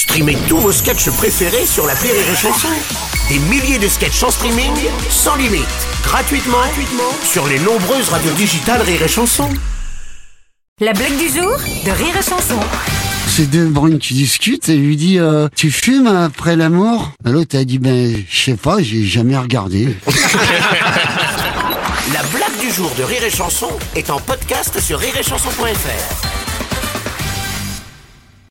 Streamez tous vos sketchs préférés sur la Rire et Chanson. Des milliers de sketchs en streaming, sans limite, gratuitement, gratuitement sur les nombreuses radios digitales Rire et Chanson. La blague du jour de Rire et Chanson. C'est deux brunes qui discutent et lui dit euh, Tu fumes après l'amour? L'autre a dit Ben, je sais pas, j'ai jamais regardé. La blague du jour de Rire et Chanson est en podcast sur rireetchanson.fr.